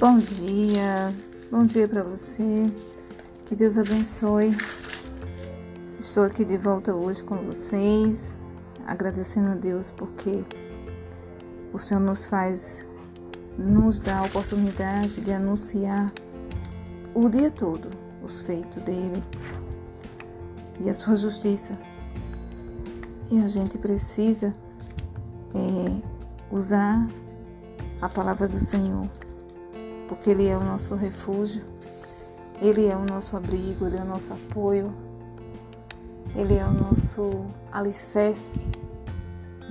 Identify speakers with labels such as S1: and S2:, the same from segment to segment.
S1: Bom dia, bom dia para você. Que Deus abençoe. Estou aqui de volta hoje com vocês, agradecendo a Deus porque o Senhor nos faz, nos dá a oportunidade de anunciar o dia todo os feitos dele e a sua justiça. E a gente precisa é, usar a palavra do Senhor porque Ele é o nosso refúgio, Ele é o nosso abrigo, Ele é o nosso apoio, Ele é o nosso alicerce.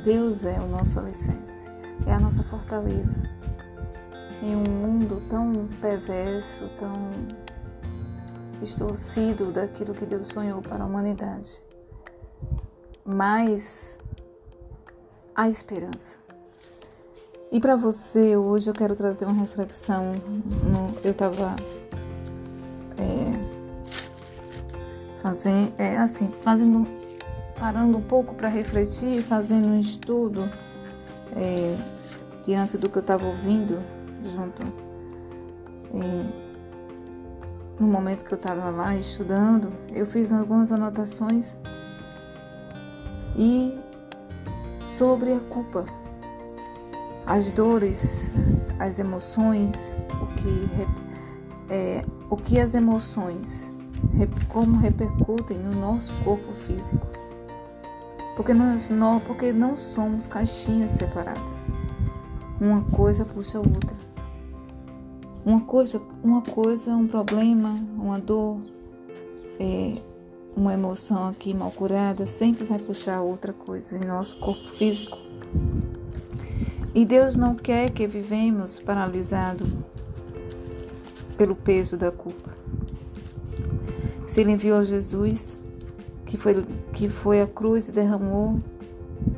S1: Deus é o nosso alicerce, é a nossa fortaleza. Em um mundo tão perverso, tão distorcido daquilo que Deus sonhou para a humanidade. Mas há esperança. E para você, hoje eu quero trazer uma reflexão. No, eu estava é, fazendo, é, assim, fazendo, parando um pouco para refletir, fazendo um estudo é, diante do que eu estava ouvindo junto. É, no momento que eu estava lá estudando, eu fiz algumas anotações e sobre a culpa as dores, as emoções, o que, é, o que as emoções, como repercutem no nosso corpo físico. Porque nós não, porque não somos caixinhas separadas. Uma coisa puxa a outra. Uma coisa, uma coisa, um problema, uma dor, é, uma emoção aqui mal curada sempre vai puxar outra coisa em nosso corpo físico. E Deus não quer que vivemos paralisados pelo peso da culpa. Se Ele enviou Jesus, que foi, que foi a cruz e derramou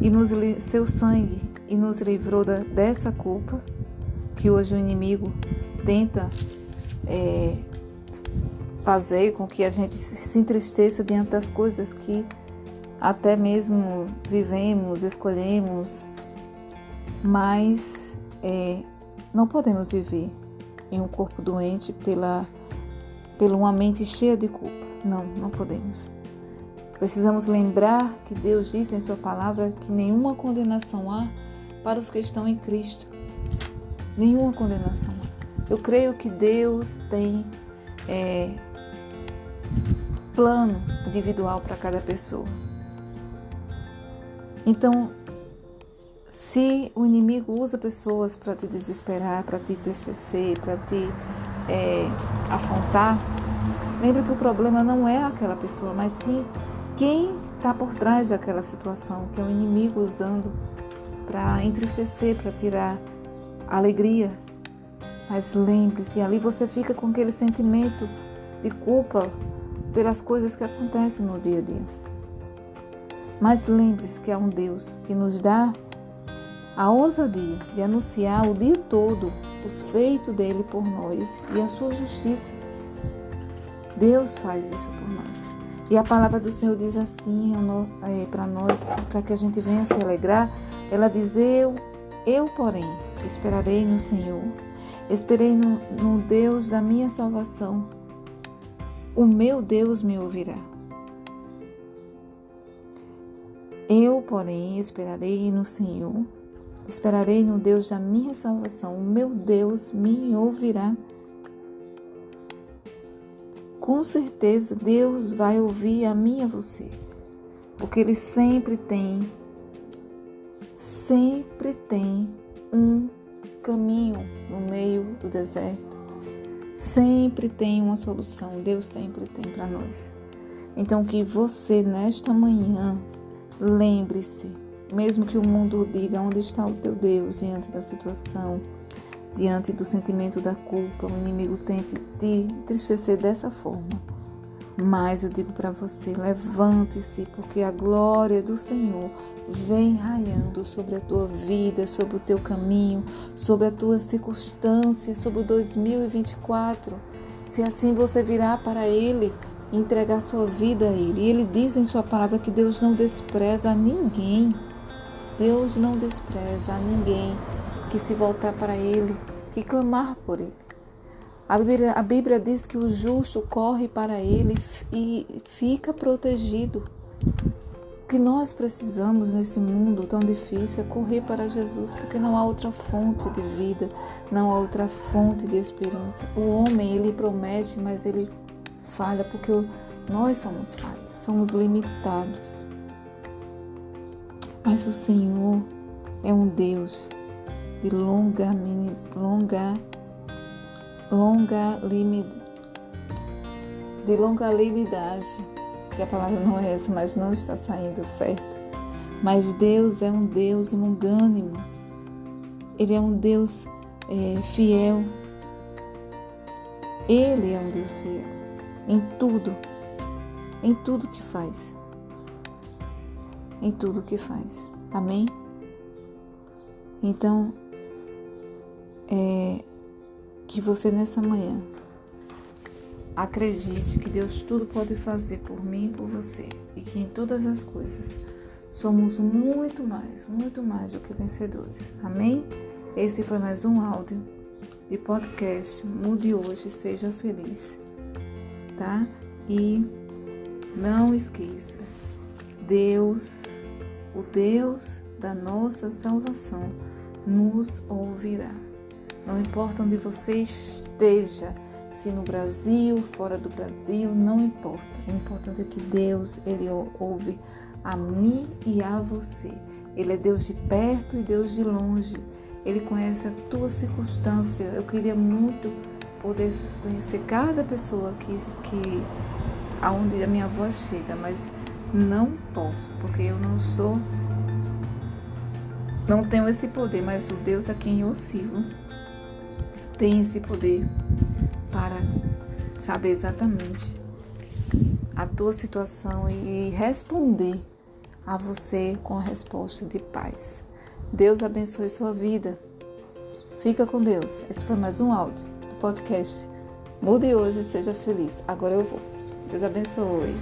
S1: e nos, seu sangue e nos livrou da, dessa culpa, que hoje o inimigo tenta é, fazer com que a gente se entristeça diante das coisas que até mesmo vivemos, escolhemos mas é, não podemos viver em um corpo doente pela, pela uma mente cheia de culpa. Não, não podemos. Precisamos lembrar que Deus disse em Sua palavra que nenhuma condenação há para os que estão em Cristo. Nenhuma condenação há. Eu creio que Deus tem é, plano individual para cada pessoa. Então, se o inimigo usa pessoas para te desesperar, para te entristecer, para te é, afrontar, lembre que o problema não é aquela pessoa, mas sim quem está por trás daquela situação, que é o inimigo usando para entristecer, para tirar alegria. Mas lembre-se, ali você fica com aquele sentimento de culpa pelas coisas que acontecem no dia a dia. Mas lembre-se que há um Deus que nos dá a ousadia de anunciar o dia todo os feitos dele por nós e a sua justiça. Deus faz isso por nós. E a palavra do Senhor diz assim é, para nós, para que a gente venha se alegrar. Ela diz: Eu, eu, porém, esperarei no Senhor, esperei no, no Deus da minha salvação. O meu Deus me ouvirá. Eu, porém, esperarei no Senhor, Esperarei no Deus da minha salvação. O meu Deus me ouvirá. Com certeza Deus vai ouvir a mim e a você. Porque Ele sempre tem, sempre tem um caminho no meio do deserto. Sempre tem uma solução. Deus sempre tem para nós. Então que você nesta manhã lembre-se mesmo que o mundo diga onde está o teu Deus diante da situação, diante do sentimento da culpa, o inimigo tente te entristecer dessa forma. Mas eu digo para você, levante-se, porque a glória do Senhor vem raiando sobre a tua vida, sobre o teu caminho, sobre a tua circunstância, sobre o 2024. Se assim você virá para Ele, entregar sua vida a Ele. E Ele diz em Sua palavra que Deus não despreza ninguém. Deus não despreza a ninguém que se voltar para Ele, que clamar por Ele. A Bíblia, a Bíblia diz que o justo corre para ele e fica protegido. O que nós precisamos nesse mundo tão difícil é correr para Jesus, porque não há outra fonte de vida, não há outra fonte de esperança. O homem, ele promete, mas ele falha, porque nós somos falhos, somos limitados. Mas o Senhor é um Deus de longa, longa longa de longanimidade, que a palavra não é essa, mas não está saindo certo. Mas Deus é um Deus longânimo, Ele é um Deus é, fiel. Ele é um Deus fiel em tudo, em tudo que faz. Em tudo que faz. Amém? Então, é, que você nessa manhã acredite que Deus tudo pode fazer por mim e por você e que em todas as coisas somos muito mais, muito mais do que vencedores. Amém? Esse foi mais um áudio de podcast Mude hoje, seja feliz. Tá? E não esqueça, Deus, o Deus da nossa salvação, nos ouvirá. Não importa onde você esteja, se no Brasil, fora do Brasil, não importa. O importante é que Deus, ele ouve a mim e a você. Ele é Deus de perto e Deus de longe. Ele conhece a tua circunstância. Eu queria muito poder conhecer cada pessoa que, que aonde a minha voz chega, mas não posso, porque eu não sou não tenho esse poder, mas o Deus a quem eu sirvo tem esse poder para saber exatamente a tua situação e responder a você com a resposta de paz. Deus abençoe sua vida. Fica com Deus. Esse foi mais um áudio do podcast. Mude hoje, seja feliz. Agora eu vou. Deus abençoe.